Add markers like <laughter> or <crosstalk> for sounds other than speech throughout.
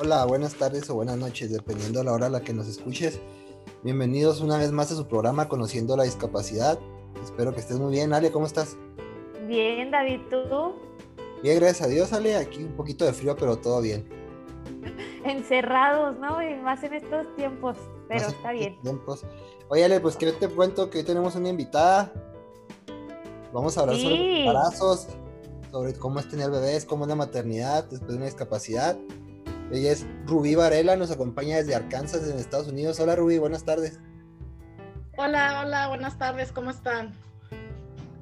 Hola, buenas tardes o buenas noches, dependiendo de la hora a la que nos escuches. Bienvenidos una vez más a su programa Conociendo la Discapacidad. Espero que estés muy bien. Ale, ¿cómo estás? Bien, David, ¿tú? Bien, gracias a Dios, Ale. Aquí un poquito de frío, pero todo bien. <laughs> Encerrados, ¿no? Y más en estos tiempos, pero está bien. Tiempos. Oye, Ale, pues que te cuento que hoy tenemos una invitada. Vamos a hablar sobre embarazos, sobre cómo es tener bebés, cómo es la maternidad después de una discapacidad. Ella es Rubí Varela, nos acompaña desde Arkansas, en Estados Unidos. Hola Rubí, buenas tardes. Hola, hola, buenas tardes, ¿cómo están?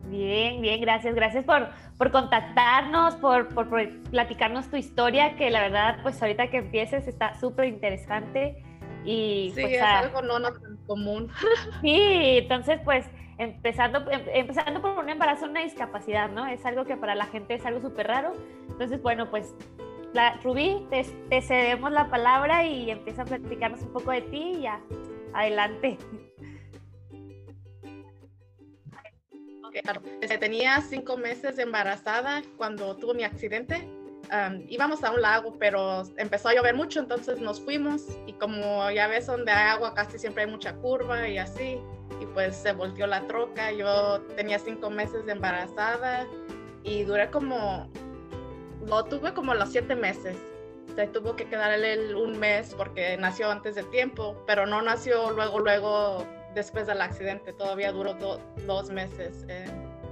Bien, bien, gracias. Gracias por, por contactarnos, por, por, platicarnos tu historia, que la verdad, pues ahorita que empieces está súper interesante. Y, sí, pues, es algo no, no tan común. <laughs> Sí, entonces pues empezando, em, empezando por un embarazo, una discapacidad, ¿no? Es algo que para la gente es algo súper raro. Entonces, bueno, pues Rubí, te, cedemos la palabra y empieza a platicarnos un poco de ti y ya, adelante. Desde tenía cinco meses embarazada cuando tuve mi accidente. íbamos a un lago, pero empezó a llover mucho, entonces nos fuimos y como ya ves donde hay agua casi siempre hay mucha curva y así, y pues se volteó la troca. Yo tenía cinco meses de embarazada y duré como lo tuve como los siete meses. Se tuvo que quedar él un mes porque nació antes de tiempo, pero no nació luego, luego, después del accidente. Todavía duró dos meses eh,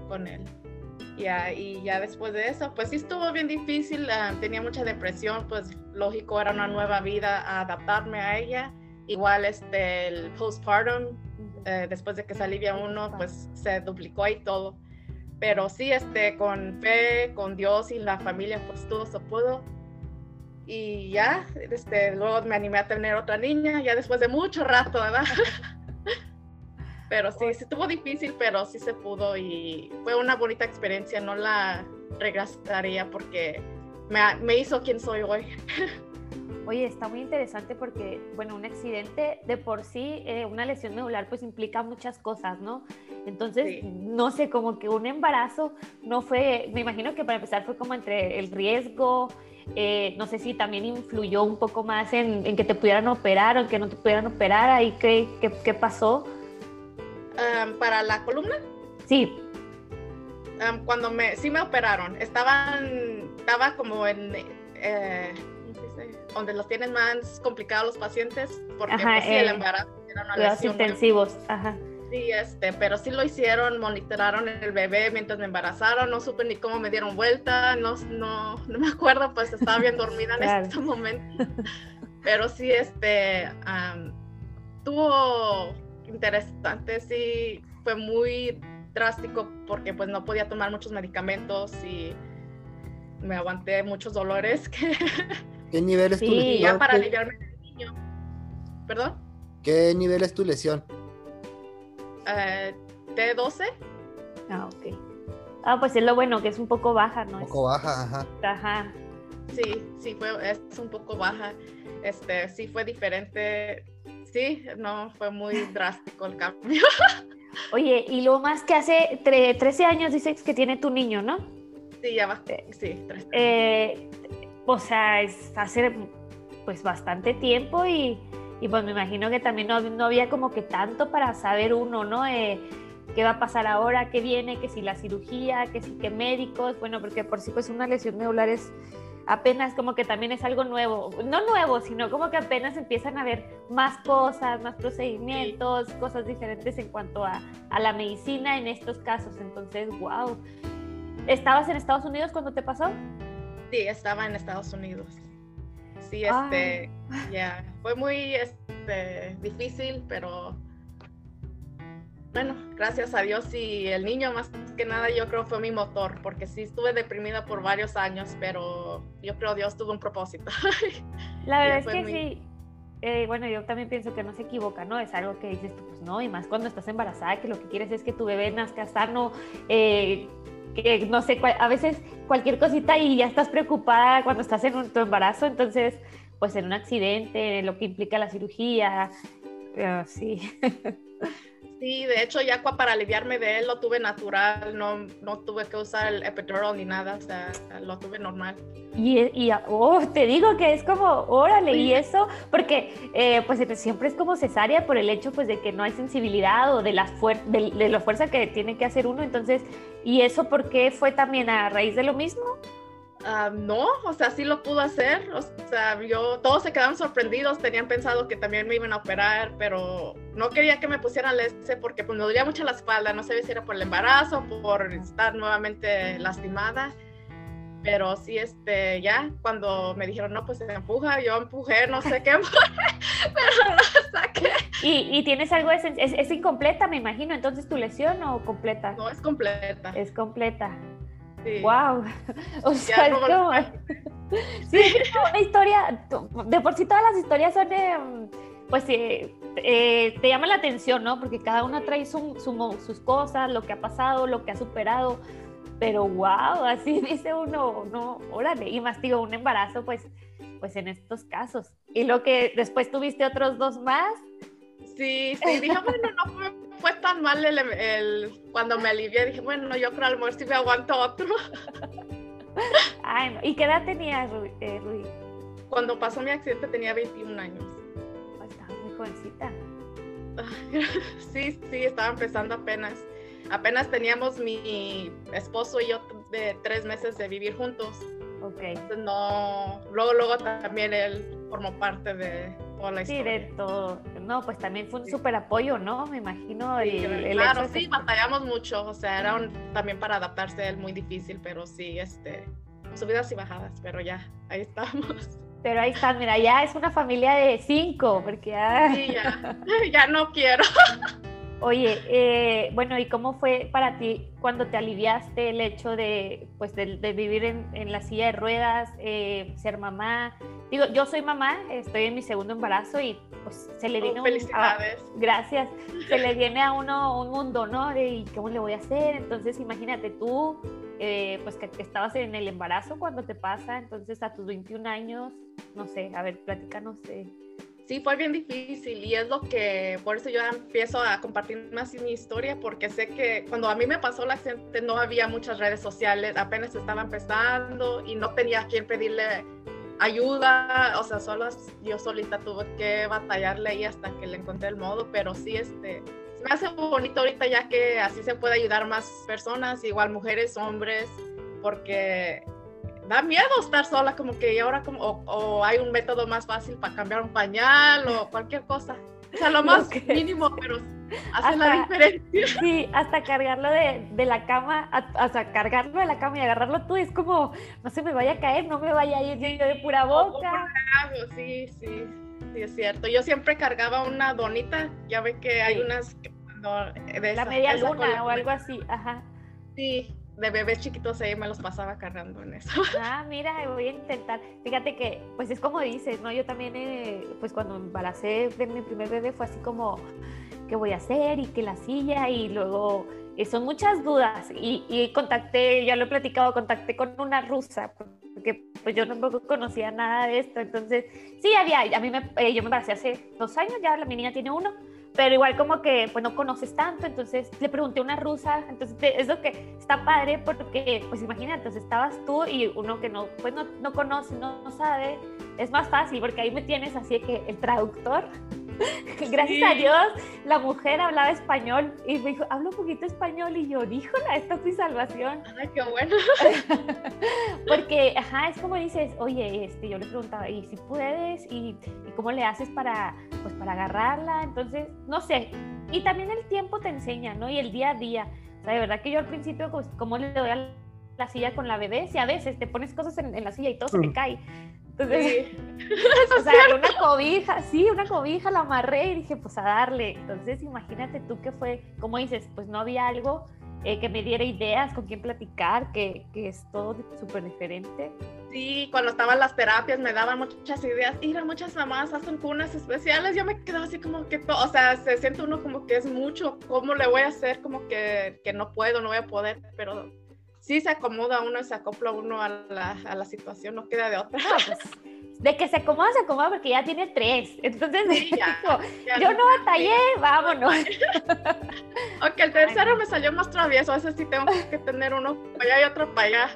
con él. y ya después de eso, pues sí estuvo bien difícil, ah, tenía mucha depresión, pues lógico, era una nueva vida, a adaptarme a ella. Igual este, el postpartum, eh, después de que salí bien uno, pues se duplicó y todo pero sí, este, con fe, con Dios y la familia, pues todo se pudo. Y ya, este, luego me animé a tener otra niña, ya después de mucho rato, ¿verdad? <laughs> pero sí, sí estuvo difícil, pero sí se pudo y fue una bonita experiencia, no la regresaría porque me, me hizo quien soy hoy. <laughs> Oye, está muy interesante porque, bueno, un accidente de por sí, eh, una lesión medular, pues implica muchas cosas, ¿no? Entonces, no sé, como que un embarazo no fue, me imagino que para empezar fue como entre el riesgo, eh, no sé si también influyó un poco más en, que te pudieran operar o en que no te pudieran operar, ahí qué, qué, pasó. ¿Para la columna? Sí. cuando me, sí me operaron, estaban, estaba como en... Eh, donde los tienen más complicados los pacientes, porque ajá, pues, sí, el embarazo era una lesión. intensivos, ajá. Sí, este, pero sí lo hicieron, monitoraron el bebé mientras me embarazaron, no supe ni cómo me dieron vuelta, no, no, no me acuerdo, pues estaba bien dormida en <laughs> ese momento. Pero sí, este, tuvo interesante, sí, fue muy drástico porque pues no podía tomar muchos medicamentos y me aguanté muchos dolores <laughs> que ¿Qué nivel es tu lesión? ya para aliviarme del niño. ¿Perdón? ¿Qué nivel es tu lesión? Eh, T12. Ah, ok. Ah, pues es lo bueno, que es un poco baja, ¿no? Un poco baja, ajá. Ajá. Sí, sí, fue, es un poco baja. Este, sí fue diferente. Sí, no, fue muy <laughs> drástico el cambio. Oye, y lo más que hace 13 años dices que tiene tu niño, ¿no? Sí, ya va. Sí, 13 eh, o sea, es hace pues bastante tiempo y, pues me imagino que también no, había como que tanto para saber uno, ¿no? Eh, qué va a pasar ahora, qué viene, que si la cirugía, que si qué médicos, bueno, porque por sí pues una lesión medular es apenas como que también es algo nuevo, no nuevo, sino como que apenas empiezan a ver más cosas, más procedimientos, cosas diferentes en cuanto a, a la medicina en estos casos. Entonces, wow. ¿Estabas en Estados Unidos cuando te pasó? Sí, estaba en Estados Unidos. Sí, este, ya, fue muy este, difícil, pero bueno, gracias a Dios y el niño más que nada yo creo fue mi motor, porque sí estuve deprimida por varios años, pero yo creo Dios tuvo un propósito. <laughs> La verdad es que sí. Eh, bueno, yo también pienso que no se equivoca, ¿no? Es algo que dices tú, pues no, y más cuando estás embarazada, que lo que quieres es que tu bebé nazca sano, eh, que no sé, a veces cualquier cosita y ya estás preocupada cuando estás en tu embarazo, entonces, pues en un accidente, lo que implica la cirugía, sí. <laughs> Sí, de hecho ya para aliviarme de él lo tuve natural, no, no tuve que usar el epidural ni nada, o sea, lo tuve normal. Y, y oh, te digo que es como, órale, y eso, porque eh, pues siempre es como cesárea por el hecho pues de que no hay sensibilidad o de la, de, de la fuerza que tiene que hacer uno, entonces, ¿y eso por qué fue también a raíz de lo mismo? Ah, no, o sea, sí lo pudo hacer. O sea, yo, todos se quedaron sorprendidos, tenían pensado que también me iban a operar, pero no quería que me pusieran ese porque pues, me dolía mucho la espalda. No sé si era por el embarazo, por estar nuevamente lastimada. Pero sí, este, ya cuando me dijeron, no, pues se empuja, yo empujé, no sé qué, <laughs> pero no saqué. ¿Y, ¿Y, tienes algo, es, es, es incompleta, me imagino, entonces tu lesión o completa? No, es completa. Es completa. Wow. <laughs> O sea, es como... <laughs> sí, es una historia, de por sí todas las historias son, de, pues eh, eh, te llama la atención, ¿no? Porque cada una trae su, sus cosas, lo que ha pasado, lo que ha superado, pero wow, así <laughs> dice uno, no, órale, y más digo, un embarazo, pues, pues en estos casos. Y lo que después tuviste otros dos más. Sí, sí, dije, bueno, no fue fue tan mal el, cuando me alivié, dije, bueno, yo creo a lo mejor sí me aguanto otro. <laughs> Ay, ¿Y qué edad tenías, eh, Rui? Cuando pasó mi accidente tenía 21 años. Oh, estaba muy jovencita. <laughs> Sí, sí, estaba empezando apenas. Apenas teníamos mi esposo y yo de tres meses de vivir juntos. Ok. Entonces no, luego, luego también él formó parte de, Sí, de todo. No, pues también fue un súper apoyo, ¿no? Me imagino. claro, sí, batallamos mucho. O sea, era también para adaptarse a él muy difícil, pero sí, este, subidas y bajadas, pero ya, ahí estamos. Pero ahí están, mira, ya es una familia de cinco, porque ya... Sí, ya, <laughs> ya no quiero. Oye, eh, bueno, ¿y cómo fue para ti cuando te aliviaste el hecho de, pues, de, vivir en, en, la silla de ruedas, eh, ser mamá? Digo, yo soy mamá, estoy en mi segundo embarazo y pues se le viene... Oh, felicidades. gracias. Se le viene a uno un mundo, ¿no? De cómo le voy a hacer. Entonces, imagínate tú, eh, pues que, estabas en el embarazo cuando te pasa, entonces a tus 21 años, no sé, a ver, platícanos de sí fue bien difícil y es lo que, por eso yo empiezo a compartir más mi historia, porque sé que cuando a mí me pasó el accidente no había muchas redes sociales, apenas estaba empezando y no tenía a quien pedirle ayuda, o sea, solo yo solita tuve que batallarle ahí hasta que le encontré el modo, pero sí, este, me hace bonito ahorita ya que así se puede ayudar más personas, igual mujeres, hombres, porque da miedo estar sola, como que ahora como, o, hay un método más fácil para cambiar un pañal o cualquier cosa. O sea, lo <laughs> más mínimo, pero hace la diferencia. <laughs> Sí, hasta cargarlo de, de la cama, hasta cargarlo de la cama y agarrarlo tú, es como, no se me vaya a caer, no me vaya a ir yo de pura boca. Sí, sí, sí, es cierto. Yo siempre cargaba una donita, ya ve que hay unas cuando... De la media luna o algo así, ajá. Sí, de bebés chiquitos ahí me los pasaba cargando en eso. <laughs> Ah, mira, voy a intentar. Fíjate que, pues es como dices, ¿no? Yo también, eh, pues cuando embaracé de mi primer bebé fue así como, ¿qué voy a hacer? Y que la silla, y luego eh, son muchas dudas. Y, y, contacté, ya lo he platicado, contacté con una rusa, porque pues yo tampoco conocía nada de esto. Entonces, sí, había, a mí me, eh, yo me embaracé hace dos años, ya la mi niña tiene uno pero igual como que pues no conoces tanto, entonces le pregunté a una rusa, entonces es lo que está padre porque pues imagínate, entonces estabas tú y uno que no, pues no, no conoce, no, no, sabe, es más fácil porque ahí me tienes así que el traductor, <laughs> gracias a Dios, la mujer hablaba español y me dijo, hablo un poquito español y yo, híjola, esta es mi salvación. Ay, qué bueno. <laughs> porque, ajá, es como dices, oye, este, yo le preguntaba, ¿y si puedes? ¿Y, y cómo le haces para pues para agarrarla, entonces, no sé, y también el tiempo te enseña, ¿no? Y el día a día, o sea, de verdad que yo al principio, pues, como le doy a la silla con la bebé, si a veces te pones cosas en, la silla y todo se te mm. cae. Entonces, <laughs> o <laughs> sea, una cobija, sí, una cobija la amarré y dije, pues a darle. Entonces, imagínate tú que fue, como dices, pues no había algo eh, que me diera ideas, con quién platicar, que, que es todo súper diferente. Sí, cuando estaban las terapias me daban muchas ideas. Ir muchas mamás hacen cunas especiales. Yo me quedaba así como que, o sea, se siente uno como que es mucho. ¿Cómo le voy a hacer? Como que, que no puedo, no voy a poder. Pero sí se acomoda uno y se acopla uno a la, a la situación, no queda de otra. <laughs> De que se acomoda, se acomoda porque ya tiene tres. Entonces, <laughs> yo no batallé, vámonos. <laughs> ok, el tercero me salió más travieso, ese sí tengo que tener uno para allá y otro para allá.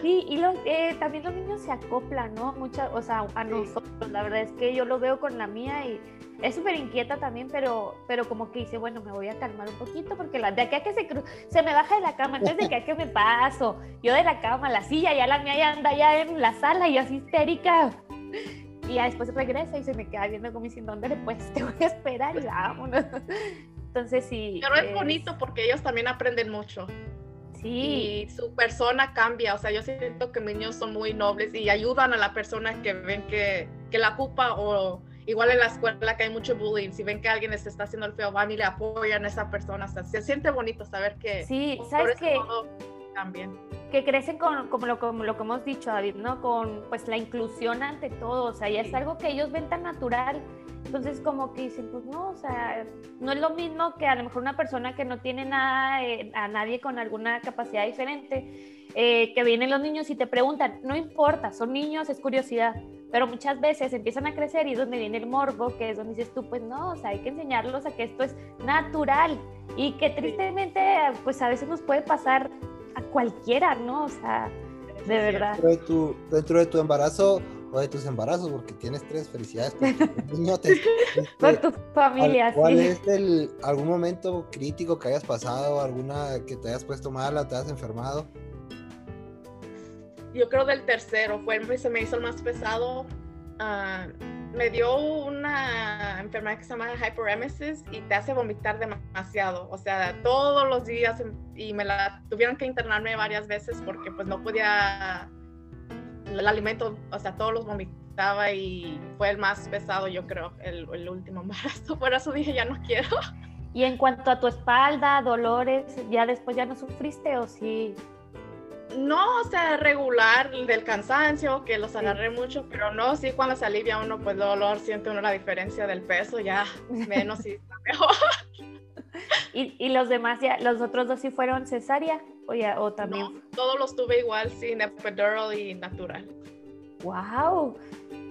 Sí, y los, eh, también los niños se acoplan, ¿no? Muchas, o sea, a nosotros, la verdad es que yo lo veo con la mía y es súper inquieta también, pero, pero como que dice, bueno, me voy a calmar un poquito porque la, de aquí a que se, se me baja de la cama, entonces de aquí a que me paso, yo de la cama, la silla, ya la mía ya anda ya en la sala y yo así histérica. Y ya después regresa y se me queda viendo como diciendo, ¿dónde pues te voy a esperar y vámonos. Entonces sí. Pero es bonito porque ellos también aprenden mucho. Sí. Y su persona cambia, o sea, yo siento que mis niños son muy nobles y ayudan a la persona que ven que, que la ocupa o igual en la escuela que hay mucho bullying, si ven que alguien se está haciendo el feo, van y le apoyan a esa persona, o sea, se siente bonito saber que sí, ¿sabes también. Que crecen con como lo, como lo que hemos dicho David, ¿no? Con pues la inclusión ante todo, o sea, ya es algo que ellos ven tan natural. Entonces como que dicen, pues no, o sea, no es lo mismo que a lo mejor una persona que no tiene nada, eh, a nadie con alguna capacidad diferente, eh, que vienen los niños y te preguntan, no importa, son niños, es curiosidad, pero muchas veces empiezan a crecer y es donde viene el morbo, que es donde dices tú, pues no, o sea, hay que enseñarlos a que esto es natural y que tristemente, pues a veces nos puede pasar a cualquiera, ¿no? O sea, de verdad. Dentro de tu, dentro de tu embarazo o de tus embarazos, porque tienes tres felicidades por tu <laughs> niño. por <laughs> tu familia, ¿Cuál es el, algún momento crítico que hayas pasado, alguna que te hayas puesto mala, te hayas enfermado? Yo creo del tercero, fue se me hizo el más pesado. Ah, me dio una enfermedad que se llama hyperemesis y te hace vomitar demasiado, o sea, todos los días y me la tuvieron que internarme varias veces porque pues no podía el alimento, o sea, todos los vomitaba y fue el más pesado, yo creo, el, el último <laughs> embarazo. Por eso dije, ya no quiero. Y en cuanto a tu espalda, dolores, ¿ya después ya no sufriste o sí? No, o sea, regular del cansancio, que los agarré mucho, pero no, sí, cuando se alivia uno, pues dolor, siente uno la diferencia del peso, ya menos y está mejor. <laughs> ¿Y, ¿Y, los demás, ya, los otros dos sí fueron cesárea o, ya, o también? No, todos los tuve igual, sin epidural y natural. ¡Wow!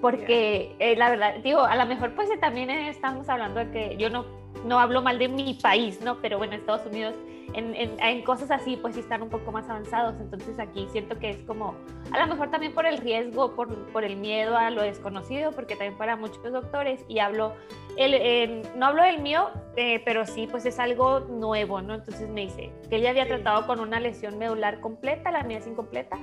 Porque eh, la verdad, digo, a lo mejor pues también estamos hablando de que yo no, no hablo mal de mi país, ¿no? Pero bueno, Estados Unidos en, en, cosas así pues sí están un poco más avanzados. Entonces aquí siento que es como, a lo mejor también por el riesgo, por, por el miedo a lo desconocido, porque también para muchos doctores, y hablo, el, no hablo del mío, eh, pero sí pues es algo nuevo, ¿no? Entonces me dice que él ya había tratado con una lesión medular completa, la mía es incompleta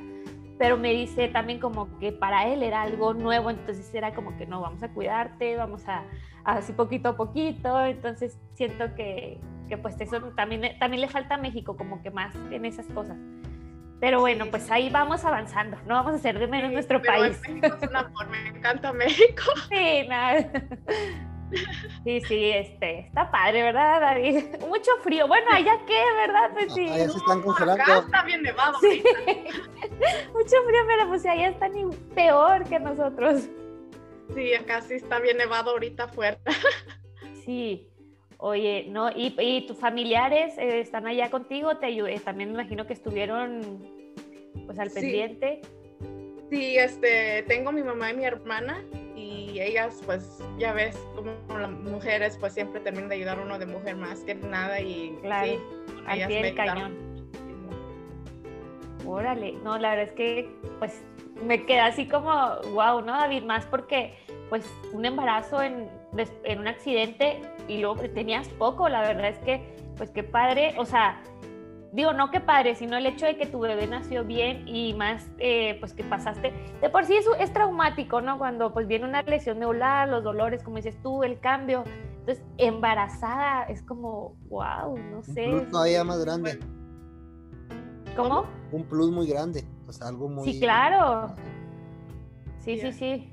pero me dice también como que para él era algo nuevo, entonces era como que no, vamos a cuidarte, vamos a, así poquito a poquito, entonces siento que, que pues eso también, también le falta a México como que más en esas cosas. Pero bueno, pues ahí vamos avanzando, no vamos a hacer de menos nuestro país. México es un amor, me encanta México. <laughs> Sí, nada. Sí, sí, este, está padre, ¿verdad, David? <laughs> Mucho frío. Bueno, allá qué, ¿verdad? Pues sí. Allá se están congelando. Acá está bien nevado. Sí. <laughs> Mucho frío, pero pues allá están peor que nosotros. Sí, acá sí está bien nevado ahorita fuerte. <laughs> Sí. Oye, ¿no? ¿Y, y tus familiares eh, están allá contigo? Te ayudé. También me imagino que estuvieron pues al pendiente. Sí, este, tengo mi mamá y mi hermana y ellas pues ya ves como las mujeres pues siempre terminan de ayudar a uno de mujer más que nada y claro, sí, al pie del cañón. Órale, no, la verdad es que pues me queda así como wow, ¿no, David? Más porque pues un embarazo en, en un accidente y luego tenías poco, la verdad es que pues qué padre, o sea, digo, no que padre, sino el hecho de que tu bebé nació bien y más, eh, pues que pasaste, de por sí eso es traumático, ¿no? Cuando pues viene una lesión neural, los dolores, como dices tú, el cambio. Entonces, embarazada es como, wow, no sé. Un plus todavía más grande. ¿Cómo? Un plus muy grande, o sea, algo muy... Sí, claro. Sí, sí, sí.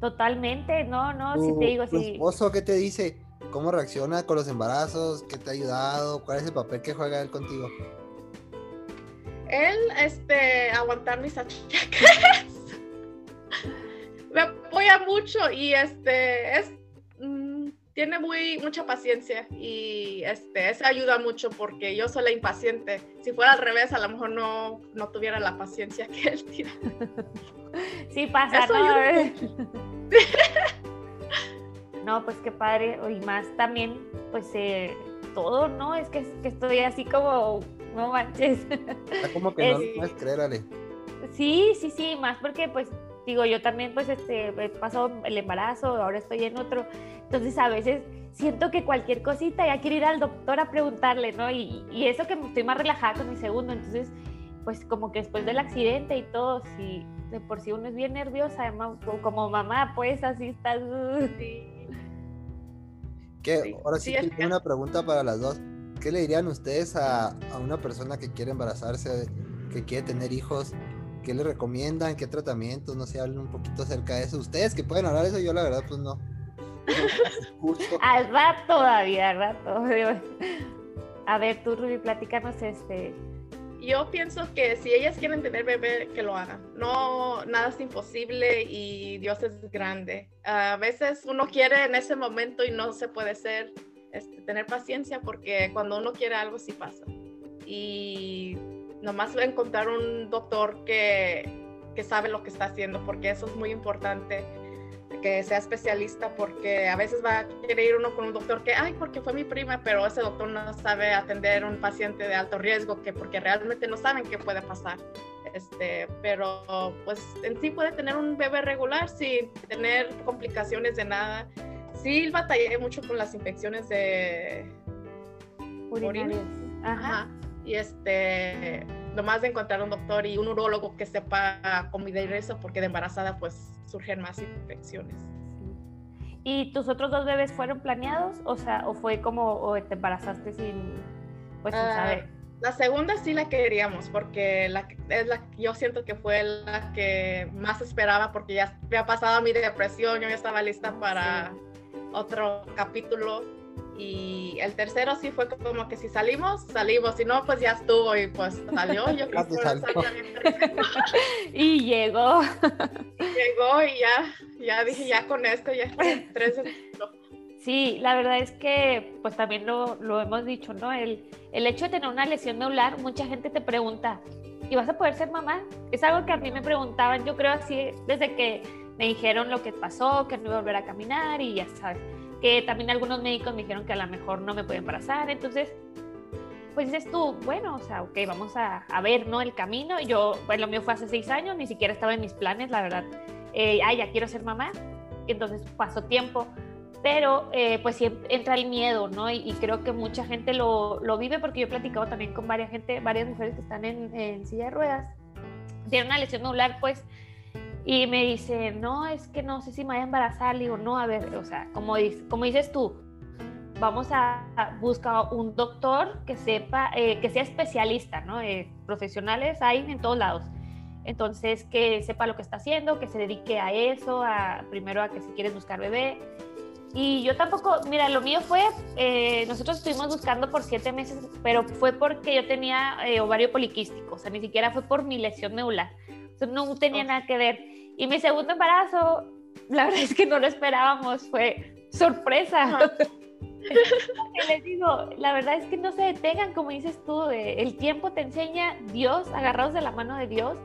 Totalmente, no, no, si te digo, ¿Tu esposo qué te dice? ¿Cómo reacciona con los embarazos? ¿Qué te ha ayudado? ¿Cuál es el papel que juega él contigo? Él, este, aguantar mis achaques. <laughs> me apoya mucho y este, es, mm, tiene muy mucha paciencia y este eso ayuda mucho porque yo soy la impaciente. Si fuera al revés, a lo mejor no, no tuviera la paciencia que él tiene. <laughs> Sí pasa, ¿no? <laughs> no, pues qué padre y más también pues eh, todo, ¿no? Es que, que, estoy así como no manches. <laughs> Está como que no lo puedes creer, Ale. Sí, sí, sí, más porque pues digo, yo también pues este, he pasado el embarazo, ahora estoy en otro, entonces a veces siento que cualquier cosita ya quiero ir al doctor a preguntarle, ¿no? Y, y eso que estoy más relajada con mi segundo, entonces pues como que después del accidente y todo, si de por sí uno es bien nerviosa, como mamá, pues así estás. Sí. ¿Qué? Ahora sí, tengo una pregunta para las dos. ¿Qué le dirían ustedes a, a una persona que quiere embarazarse, que quiere tener hijos? ¿Qué le recomiendan? ¿Qué tratamientos? No sé, hablen un poquito acerca de eso. Ustedes que pueden hablar de eso, yo la verdad, pues no. <laughs> al rato todavía, al rato. <laughs> A ver, tú, Ruby, platícanos este. Yo pienso que si ellas quieren tener bebé, que lo hagan. No, nada es imposible y Dios es grande. A veces uno quiere en ese momento y no se puede ser, este, tener paciencia porque cuando uno quiere algo sí pasa. Y nomás encontrar un doctor que, que sabe lo que está haciendo, porque eso es muy importante que sea especialista porque a veces va a querer ir uno con un doctor que, ay, porque fue mi prima, pero ese doctor no sabe atender a un paciente de alto riesgo, que porque realmente no saben qué puede pasar. Este, pero pues en sí puede tener un bebé regular sin tener complicaciones de nada. Sí batallé mucho con las infecciones de urinarias. Ajá y este, nomás de encontrar un doctor y un urólogo que sepa combinar eso, porque de embarazada pues surgen más infecciones. ¿Y tus otros dos bebés fueron planeados? O sea, ¿o fue como, o te embarazaste sin, pues, sin ah, saber? La segunda sí la queríamos, porque la, es la, yo siento que fue la que más esperaba, porque ya había pasado mi depresión, yo ya estaba lista para otro capítulo y el tercero sí fue como que si salimos, salimos, si no, pues ya estuvo y pues salió. Yo <laughs> creo que <laughs> Y llegó. Y llegó y ya, ya dije, ya con esto, ya tres. Sí, la verdad es que pues también lo, lo hemos dicho, ¿no? El, el hecho de tener una lesión medular, mucha gente te pregunta, ¿y vas a poder ser mamá? Es algo que a mí me preguntaban, yo creo así, desde que me dijeron lo que pasó, que no iba a volver a caminar y ya sabes que también algunos médicos me dijeron que a lo mejor no me puede embarazar, entonces, pues dices tú, bueno, o sea, ok, vamos a, a ver, ¿no? El camino, yo, pues lo mío fue hace seis años, ni siquiera estaba en mis planes, la verdad, eh, ay, ya quiero ser mamá, entonces pasó tiempo, pero eh, pues entra el miedo, ¿no? Y, creo que mucha gente lo, lo, vive porque yo he platicado también con varias gente, varias mujeres que están en, en silla de ruedas, tienen una lesión medular, pues y me dice, no, es que no sé si me voy a embarazar. Le digo, no, a ver, o sea, como, dices, como dices tú, vamos a, buscar un doctor que sepa, eh, que sea especialista, ¿no? Eh, profesionales hay en todos lados. Entonces, que sepa lo que está haciendo, que se dedique a eso, a, primero a que si quieres buscar bebé. Y yo tampoco, mira, lo mío fue, eh, nosotros estuvimos buscando por siete meses, pero fue porque yo tenía ovario poliquístico, o sea, ni siquiera fue por mi lesión medular. No tenía nada que ver. Y mi segundo embarazo, la verdad es que no lo esperábamos, fue sorpresa. <laughs> les digo, la verdad es que no se detengan, como dices tú, el tiempo te enseña Dios, agarrados de la mano de Dios,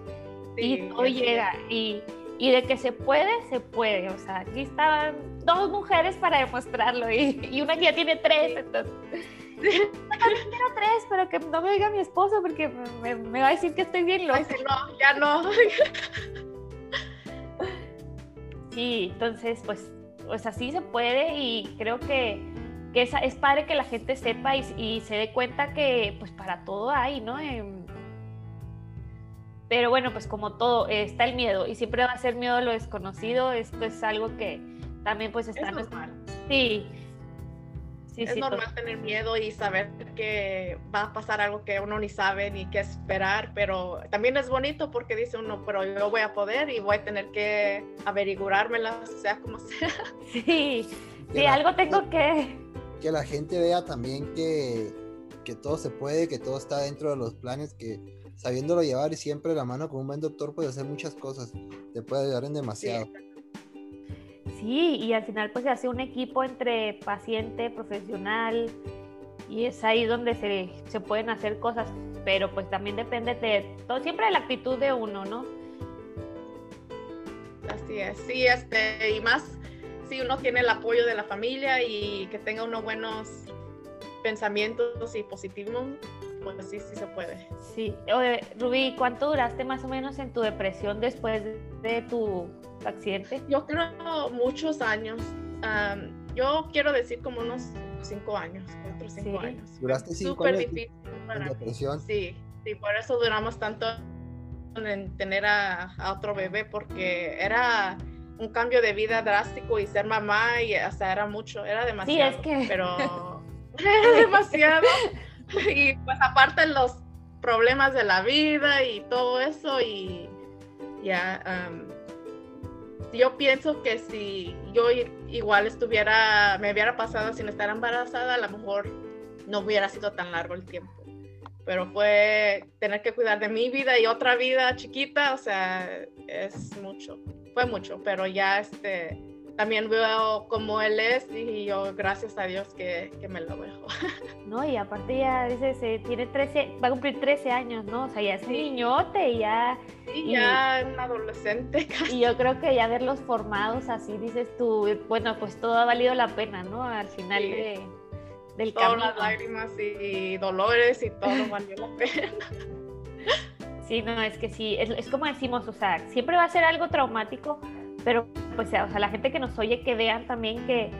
y todo llega. Y, y, de que se puede, se puede. O sea, aquí estaban dos mujeres para demostrarlo, y, y una que ya tiene tres, entonces. Quiero tres, pero que no me oiga mi esposo porque me, me, va a decir que estoy bien loca. no, ya no. Sí, entonces, pues, pues así se puede y creo que, que es, es, padre que la gente sepa y, y, se dé cuenta que, pues, para todo hay, ¿no? Em, pero bueno, pues como todo, está el miedo y siempre va a ser miedo a lo desconocido. Esto es algo que también, pues, está... Es Sí, es normal tener miedo y saber que va a pasar algo que uno ni sabe ni qué esperar, pero también es bonito porque dice uno, pero yo voy a poder y voy a tener que averigurármela, sea como sea. <laughs> Sí, sí, algo tengo que... Que la gente vea también que, que todo se puede, que todo está dentro de los planes, que sabiéndolo llevar y siempre la mano con un buen doctor puede hacer muchas cosas, te puede ayudar en demasiado. Sí, y al final pues se hace un equipo entre paciente, profesional, y es ahí donde se, se pueden hacer cosas, pero pues también depende de todo, siempre de la actitud de uno, ¿no? Así es, sí, este, y más si uno tiene el apoyo de la familia y que tenga unos buenos pensamientos y positivismo, pues sí, sí se puede. Sí, Oye, Rubí, ¿cuánto duraste más o menos en tu depresión después de tu accidente? Yo creo muchos años. yo quiero decir como unos cinco años, cuatro o cinco años. ¿Duraste cinco Súper años difícil. en depresión? Sí, sí, por eso duramos tanto en tener a, a, otro bebé, porque era un cambio de vida drástico y ser mamá y hasta era mucho, era demasiado. Sí, es que... Pero <laughs> era demasiado. <laughs> y pues aparte los problemas de la vida y todo eso y ya yo pienso que si yo igual estuviera, me hubiera pasado sin estar embarazada, a lo mejor no hubiera sido tan largo el tiempo. Pero fue tener que cuidar de mi vida y otra vida chiquita, o sea, es mucho, fue mucho, pero ya este, también veo cómo él es y yo gracias a Dios que, que me lo dejo. <laughs> No, y aparte ya dice, tiene 13, va a cumplir 13 años, ¿no? O sea, ya es sí. niñote y ya... Sí, ya un adolescente <laughs> casi. Y yo creo que ya verlos formados así, dices tú, bueno, pues todo ha valido la pena, ¿no? Al final sí. de, del Todas camino. las lágrimas y dolores y todo <laughs> valió la pena. Sí, no, es que sí, es, es como decimos, o sea, siempre va a ser algo traumático, pero pues o sea, la gente que nos oye que vean también que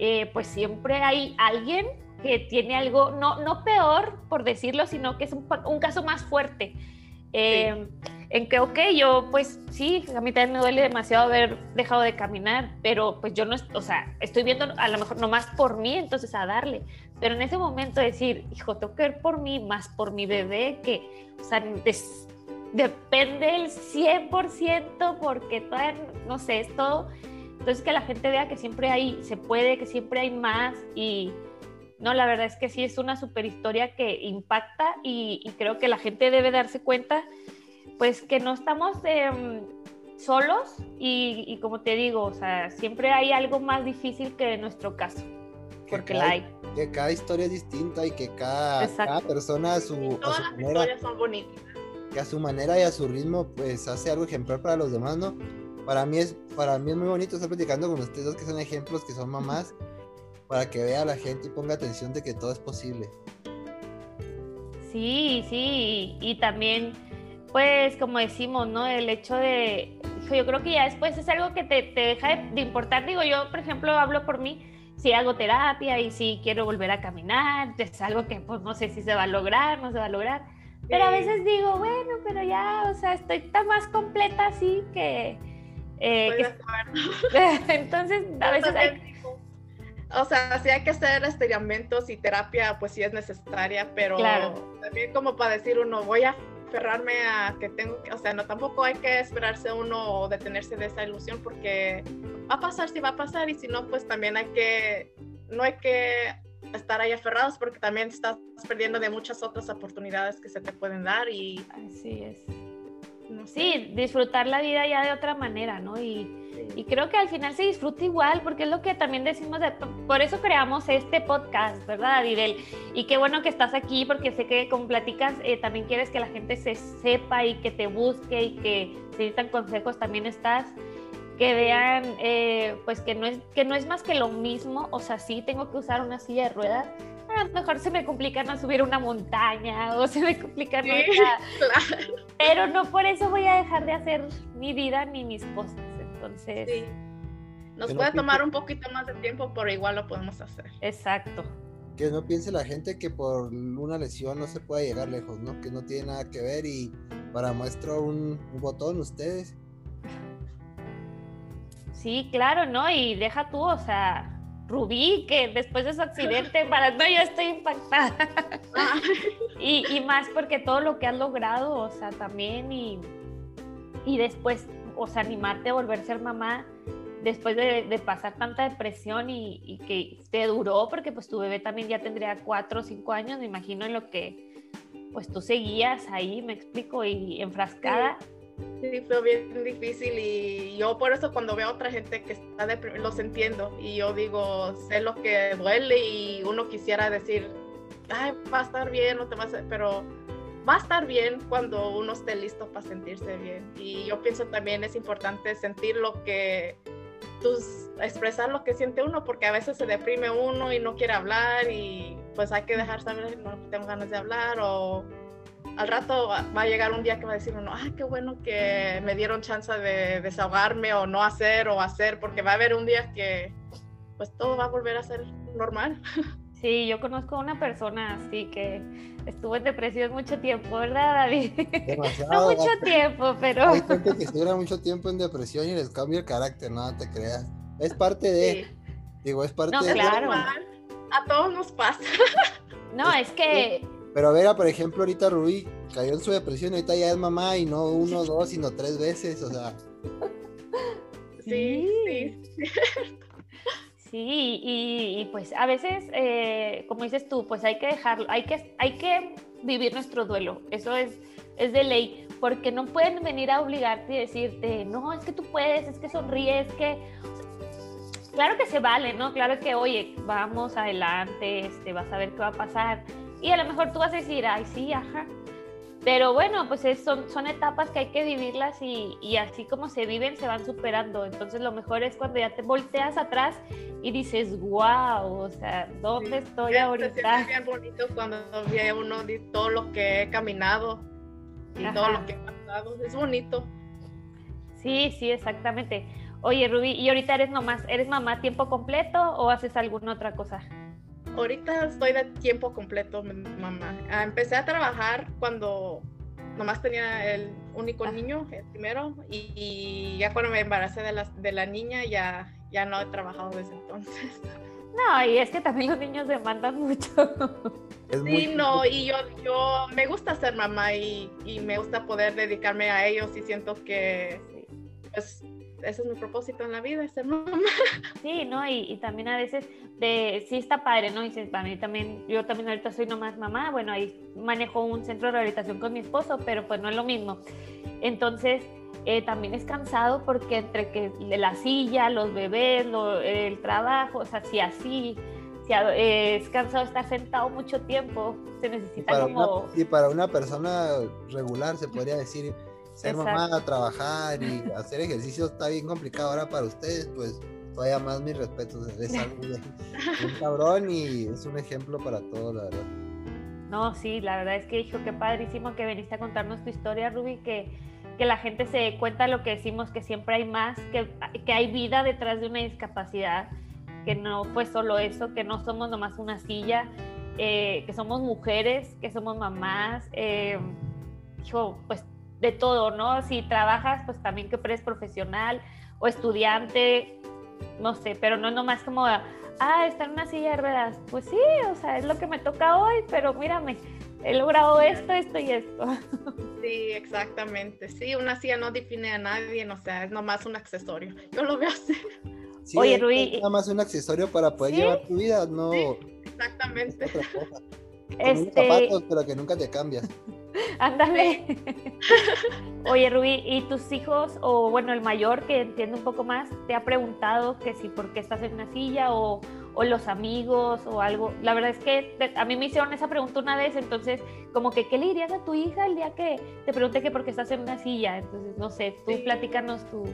eh, pues siempre hay alguien que tiene algo, no, no peor por decirlo, sino que es un, un caso más fuerte. Eh, sí. En que, ok, yo pues sí, a mí también me duele demasiado haber dejado de caminar, pero pues yo no, o sea, estoy viendo a lo mejor nomás por mí, entonces a darle. Pero en ese momento decir, hijo, tengo que ver por mí, más por mi bebé, que, o sea, des, depende el 100% porque todavía, no sé, es todo. Entonces que la gente vea que siempre hay, se puede, que siempre hay más y no, la verdad es que sí es una super historia que impacta y, y creo que la gente debe darse cuenta pues que no estamos eh, solos y, y, como te digo, o sea, siempre hay algo más difícil que en nuestro caso. Porque cada, la hay. Que cada historia es distinta y que cada, cada persona a su, a su las manera historias son bonitas que a su manera y a su ritmo pues hace algo ejemplar para los demás, ¿no? Para mí es, para mí es muy bonito estar platicando con ustedes dos que son ejemplos, que son mamás, para que vea a la gente y ponga atención de que todo es posible. Sí, sí, y, también, pues como decimos, ¿no? El hecho de, yo creo que ya después es algo que te, te deja de, de importar, digo, yo por ejemplo hablo por mí, si hago terapia y si quiero volver a caminar, es algo que pues no sé si se va a lograr, no se va a lograr, pero a veces digo, bueno, pero ya, o sea, estoy tan más completa así que... Eh, que... <laughs> Entonces, a veces hay... O sea, sí hay que hacer estiramientos y terapia, pues sí es necesaria, pero claro. también como para decir uno, voy a aferrarme a que tengo que, o sea, no, tampoco hay que esperarse uno o detenerse de esa ilusión porque va a pasar si va a pasar y si no, pues también hay que, no hay que estar ahí aferrados porque también estás perdiendo de muchas otras oportunidades que se te pueden dar y así es no sé. sí disfrutar la vida ya de otra manera no y, sí. y, creo que al final se disfruta igual porque es lo que también decimos de, por eso creamos este podcast verdad Irel y qué bueno que estás aquí porque sé que como platicas eh, también quieres que la gente se sepa y que te busque y que si necesitan consejos también estás que vean eh, pues que no, es, que no es más que lo mismo, o sea, sí tengo que usar una silla de ruedas, a lo mejor se me complica no subir una montaña o se me complica no... Sí, <laughs> claro. Pero no por eso voy a dejar de hacer mi vida ni mis cosas, entonces... Sí. Nos puede tomar un poquito más de tiempo, pero igual lo podemos hacer. Exacto. Que no piense la gente que por una lesión no se puede llegar lejos, ¿no? Que no tiene nada que ver y para muestro un, un botón ustedes Sí, claro, ¿no? Y deja tú, o sea, Rubí, que después de su accidente, <laughs> para no, yo estoy impactada. <laughs> y, y, más porque todo lo que has logrado, o sea, también, y, y después, o sea, animarte a volver a ser mamá después de, de pasar tanta depresión y, y, que te duró, porque pues tu bebé también ya tendría cuatro o cinco años, me imagino en lo que pues tú seguías ahí, me explico, y enfrascada. Sí Sí, fue bien difícil y yo por eso cuando veo a otra gente que está deprimida, los entiendo y yo digo, sé lo que duele y uno quisiera decir, ay, va a estar bien, no te vas a... pero va a estar bien cuando uno esté listo para sentirse bien. Y yo pienso también es importante sentir lo que, tus, expresar lo que siente uno, porque a veces se deprime uno y no quiere hablar y pues hay que dejar saber, no tengo ganas de hablar o al rato va a llegar un día que va a decir uno, ah, qué bueno que me dieron chance de desahogarme o no hacer o hacer, porque va a haber un día que pues todo va a volver a ser normal. <laughs> Sí, yo conozco a una persona así que estuvo en depresión mucho tiempo, ¿verdad, David? <laughs> Demasiado. no mucho tiempo, pero... Hay gente que estuviera mucho tiempo en depresión y les cambia el carácter, no te creas. Es parte de... Digo, es parte no, de... claro. A todos nos pasa. No, es que... <laughs> Pero a ver, por ejemplo, ahorita Rubí cayó en su depresión, ahorita ya es mamá y no uno, <laughs> dos, sino tres veces, o sea... Sí, sí, Sí, y, pues a veces, eh, como dices tú, pues hay que dejarlo, hay que, hay que vivir nuestro duelo, eso es, es de ley, porque no pueden venir a obligarte y decirte, no, es que tú puedes, es que sonríes, es que... Claro que se vale, ¿no? Claro que, oye, vamos adelante, este, vas a ver qué va a pasar. Y a lo mejor tú vas a decir, ay, sí, ajá, pero bueno, pues son, son etapas que hay que vivirlas y, y, así como se viven, se van superando. Entonces lo mejor es cuando ya te volteas atrás y dices, wow, o sea, ¿dónde estoy ahorita? Es bien bonito cuando ve uno todo lo que he caminado y todo lo que he pasado. Es bonito. Sí, sí, exactamente. Oye, Ruby, ¿y ahorita eres nomás, eres mamá tiempo completo o haces alguna otra cosa? Ahorita estoy de tiempo completo, mamá. Ah, empecé a trabajar cuando nomás tenía el único ah. niño, el primero, y, ya cuando me embaracé de la, de la niña ya, ya no he trabajado desde entonces. No, y es que también los niños demandan mucho. <laughs> sí, no, y yo, yo me gusta ser mamá y, y, me gusta poder dedicarme a ellos y siento que pues ese es mi propósito en la vida, ser mamá. Sí, ¿no? Y, y, también a veces, de, sí está padre, ¿no? Y para mí también, yo también ahorita soy nomás mamá, bueno, ahí manejo un centro de rehabilitación con mi esposo, pero pues no es lo mismo. Entonces, eh, también es cansado porque entre que la silla, los bebés, el trabajo, o sea, si así, si eh, es cansado estar sentado mucho tiempo, se necesita como... y para una persona regular, se podría decir ser mamá, trabajar y <laughs> hacer ejercicio está bien complicado ahora para ustedes, pues todavía más mis respetos. Es algo bien, <laughs> cabrón y es un ejemplo para todos, la verdad. No, sí, la verdad es que hijo, qué padrísimo que veniste a contarnos tu historia, Ruby, que, que la gente se dé cuenta lo que decimos, que siempre hay más, que, que hay vida detrás de una discapacidad, que no fue solo eso, que no somos nomás una silla, eh, que somos mujeres, que somos mamás. Eh, hijo, pues de todo, ¿no? Si trabajas, pues también que eres profesional o estudiante, no sé, pero no nomás como, ah, está en una silla de ruedas. Pues sí, o sea, es lo que me toca hoy, pero mírame, he logrado esto, esto y esto. <laughs> Sí, exactamente. Sí, una silla no define a nadie, o sea, es nomás un accesorio. Yo lo veo así. Oye, Rui. Es nada más un accesorio para poder llevar tu vida, no. exactamente. Este... zapatos, pero que nunca te cambias. <laughs> Ándale. <laughs> Oye, Rubí, ¿y tus hijos, o bueno, el mayor que entiende un poco más, te ha preguntado que si por qué estás en una silla o, o los amigos o algo? La verdad es que a mí me hicieron esa pregunta una vez, entonces, como que, ¿qué le dirías a tu hija el día que te pregunte que por qué estás en una silla? Entonces, no sé, tú platícanos tu...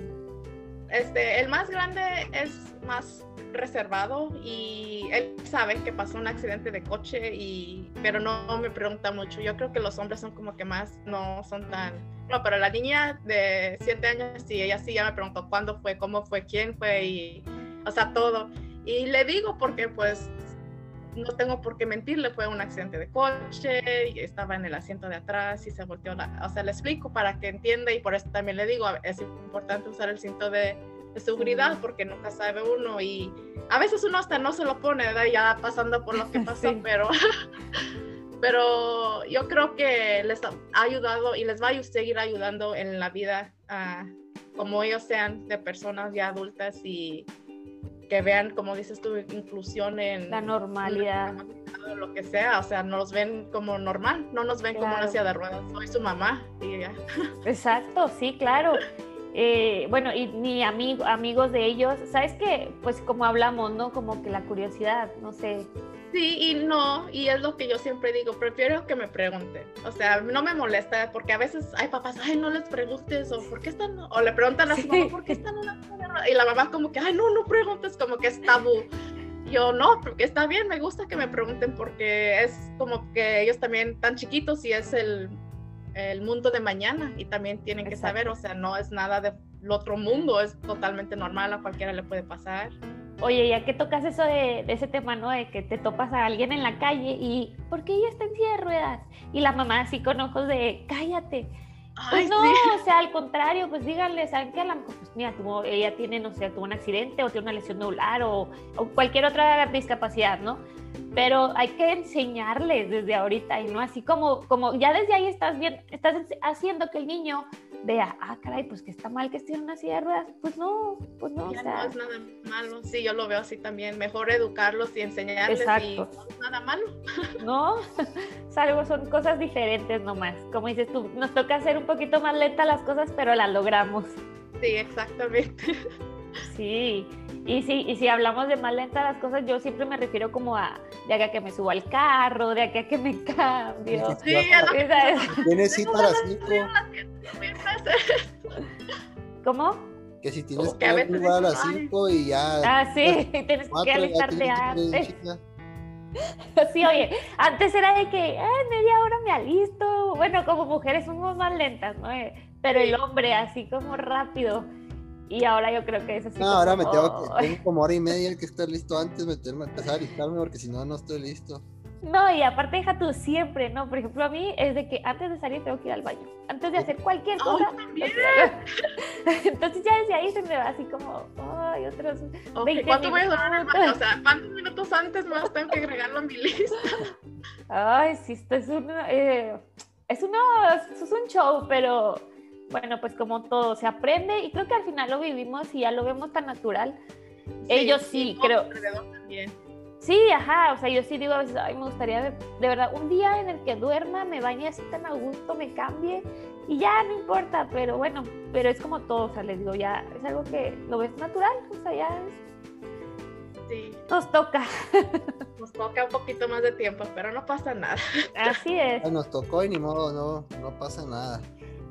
Este, el más grande es más reservado y él sabe que pasó un accidente de coche y pero no me pregunta mucho. Yo creo que los hombres son como que más no son tan no, pero la niña de siete años sí, ella sí ya me preguntó cuándo fue, cómo fue, quién fue y o sea todo. Y le digo porque pues no tengo por qué mentirle, fue un accidente de coche, y estaba en el asiento de atrás y se volteó la, o sea, le explico para que entienda y por eso también le digo, es importante usar el cinto de de seguridad porque nunca sabe uno y a veces uno hasta no se lo pone, ¿verdad? Ya pasando por lo que <laughs> pasó, pero, <laughs> pero yo creo que les ha ayudado y les va a seguir ayudando en la vida, como ellos sean de personas ya adultas y que vean, como dices tú, inclusión en la normalidad. lo que sea, o sea, nos ven como normal, no nos ven como una silla de ruedas, soy su mamá y ya. <laughs> Exacto, sí, claro. Eh, bueno, y ni amigo, amigos de ellos, ¿sabes qué? Pues como hablamos, ¿no? Como que la curiosidad, no sé. Sí y no, y es lo que yo siempre digo, prefiero que me pregunten. O sea, no me molesta porque a veces hay papás, ay, no les preguntes, o ¿por qué están? O le preguntan a su mamá, ¿por qué están en la Y la mamá como que, ay, no, no preguntes, como que es tabú. Yo no, porque está bien, me gusta que me pregunten porque es como que ellos también están chiquitos y es el, el mundo de mañana y también tienen que saber, o sea, no es nada del otro mundo, es totalmente normal, a cualquiera le puede pasar. Oye, ya que tocas eso de, ese tema, ¿no? De que te topas a alguien en la calle y ¿por qué ella está en silla de ruedas? Y la mamá así con ojos de cállate. pues no, o sea, al contrario, pues díganle, ¿saben qué? A la pues mira, tuvo, ella tiene, no sé, tuvo un accidente o tiene una lesión medular o, o cualquier otra discapacidad, ¿no? pero hay que enseñarles desde ahorita y no así como, como ya desde ahí estás bien, estás haciendo que el niño vea, ah, caray, pues que está mal que esté en una silla de ruedas, pues no, pues no. Ya no es nada malo, sí, yo lo veo así también, mejor educarlos y enseñarles y no es nada malo. <laughs> No, <laughs> salvo son cosas diferentes nomás, como dices tú, nos toca hacer un poquito más lenta las cosas, pero las logramos. Sí, exactamente. <laughs> Sí, y si, y si hablamos de más lenta las cosas, yo siempre me refiero como a de acá que me subo al carro, de acá que me cambio. Sí, Tienes cita a las 5. <laughs> ¿Cómo? Que si tienes que ir a las 5 y ya. Ah, sí, <laughs> tienes que alistarte antes. <laughs> Sí, oye, antes era de que, ah, media hora me alisto. Bueno, como mujeres somos más lentas, ¿no? Pero el hombre así como rápido. Y ahora yo creo que es así. No, ahora me tengo, que, tengo como hora y media que estar listo antes, meterme, empezar a alistarme porque si no, no estoy listo. No, y aparte deja tú siempre, ¿no? Por ejemplo, a mí es de que antes de salir tengo que ir al baño. Antes de hacer cualquier cosa. <laughs> Entonces ya desde ahí se me va así como, ay, otros okay, ¿Cuánto voy a durar O sea, ¿cuántos minutos antes más tengo que agregarlo a mi lista? Ay, sí, esto es un, eh, es, uno, es un show, pero bueno, pues como todo se aprende y creo que al final lo vivimos y ya lo vemos tan natural. Ellos sí, creo. Sí, ajá, o sea, yo sí digo a veces, ay, me gustaría de, verdad un día en el que duerma, me bañe así tan a gusto, me cambie y ya no importa, pero bueno, pero es como todo, o sea, les digo, ya es algo que lo ves natural, o sea, ya es... Sí. Nos toca. <laughs> Nos toca un poquito más de tiempo, pero no pasa nada. <laughs> Así es. Nos tocó y ni modo, no, no pasa nada.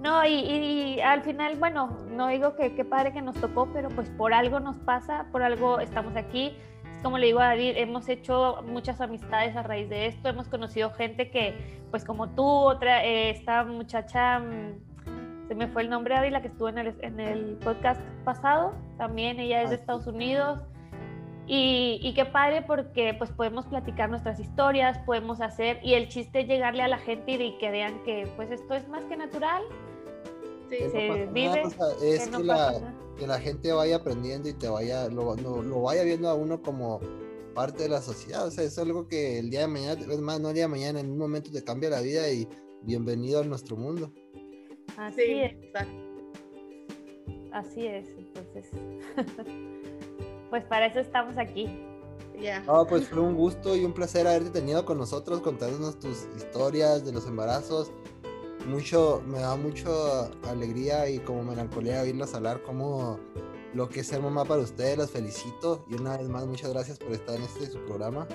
No, y, al final, bueno, no digo que qué padre que nos tocó, pero pues por algo nos pasa, por algo estamos aquí. Como le digo a David, hemos hecho muchas amistades a raíz de esto, hemos conocido gente que, pues como tú, otra, eh, esta muchacha, mm, se me fue el nombre, David, la que estuvo en el, en el podcast pasado, también ella es de Estados Unidos. Y, y, qué padre porque pues podemos platicar nuestras historias, podemos hacer y el chiste es llegarle a la gente y que vean que pues esto es más que natural, es que, la, gente vaya aprendiendo y te vaya, lo, lo, vaya viendo a uno como parte de la sociedad. O sea, es algo que el día de mañana, es más, no el día de mañana, en un momento te cambia la vida y bienvenido a nuestro mundo. Así es. Así es, entonces. <laughs> pues para eso estamos aquí. Ya. pues fue un gusto y un placer haberte tenido con nosotros, contándonos tus historias de los embarazos mucho, me da mucho alegría y como melancolía oírlos hablar como lo que es ser mamá para ustedes, los felicito. Y una vez más muchas gracias por estar en este su programa.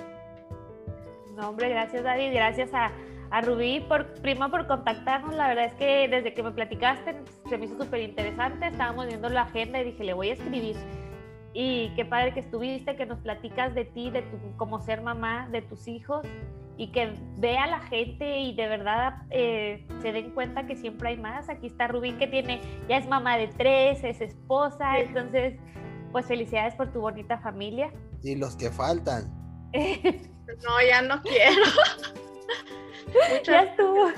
No, hombre, gracias David, gracias a, a Rubí por, prima por contactarnos, la verdad es que desde que me platicaste se me hizo súper interesante, estábamos viendo la agenda y dije, le voy a escribir. Y qué padre que estuviste, que nos platicas de ti, de tu, como ser mamá, de tus hijos y que vea la gente y de verdad eh, se den cuenta que siempre hay más. Aquí está Rubí que tiene, ya es mamá de tres, es esposa, entonces pues felicidades por tu bonita familia. Y los que faltan. <laughs> no, ya no quiero. mucho, <laughs> ya estuvo.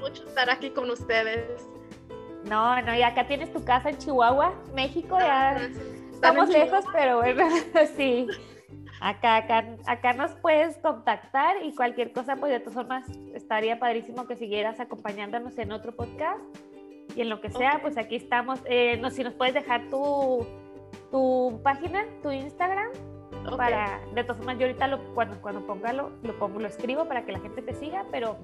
Mucho estar aquí con ustedes. No, no, y acá tienes tu casa en Chihuahua, México, ya ah, estamos lejos, pero bueno, <laughs> sí. Acá, acá, nos puedes contactar y cualquier cosa, pues de todas formas estaría padrísimo que siguieras acompañándonos en otro podcast y en lo que sea, pues aquí estamos. Eh, no, si nos puedes dejar tu, tu página, tu Instagram. para, de todas formas, yo ahorita lo, cuando, cuando ponga lo, lo pongo, lo escribo para que la gente te siga, pero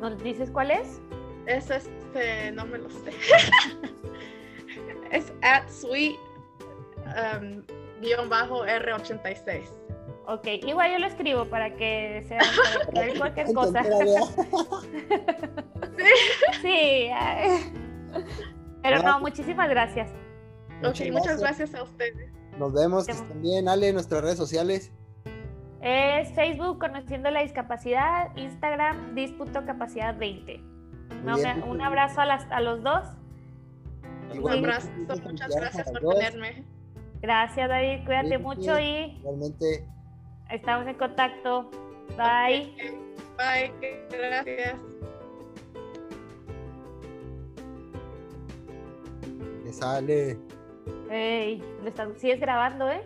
¿nos dices cuál es? Es este, no me lo sé. <laughs> es at sweet um, R86. Ok, igual yo lo escribo para que sea <laughs> para cualquier cosa. <laughs> sí. Pero no, muchísimas gracias. Ok, muchas gracias a ustedes. Nos vemos, bien. Ale, nuestras redes sociales. Es Facebook Conociendo la Discapacidad, Instagram Dis.capacidad 20. un abrazo a, las, a los dos. Un abrazo, muchas gracias por tenerme. Gracias David, cuídate mucho y realmente estamos en contacto. Bye. Bye, gracias. Que sale. Hey, ¿sigues grabando, eh?